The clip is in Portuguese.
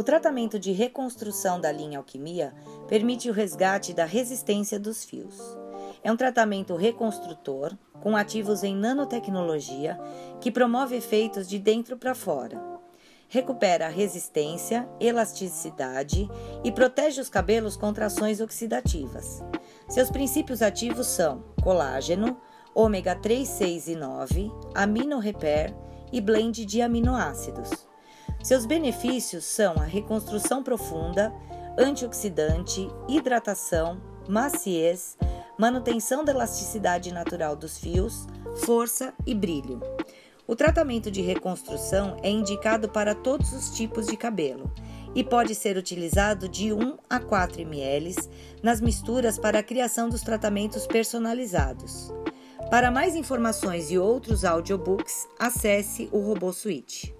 O tratamento de reconstrução da linha alquimia permite o resgate da resistência dos fios. É um tratamento reconstrutor com ativos em nanotecnologia que promove efeitos de dentro para fora. Recupera a resistência, elasticidade e protege os cabelos contra ações oxidativas. Seus princípios ativos são colágeno, ômega 3, 6 e 9, amino repair e blend de aminoácidos. Seus benefícios são a reconstrução profunda, antioxidante, hidratação, maciez, manutenção da elasticidade natural dos fios, força e brilho. O tratamento de reconstrução é indicado para todos os tipos de cabelo e pode ser utilizado de 1 a 4 ml nas misturas para a criação dos tratamentos personalizados. Para mais informações e outros audiobooks, acesse o Robô Suite.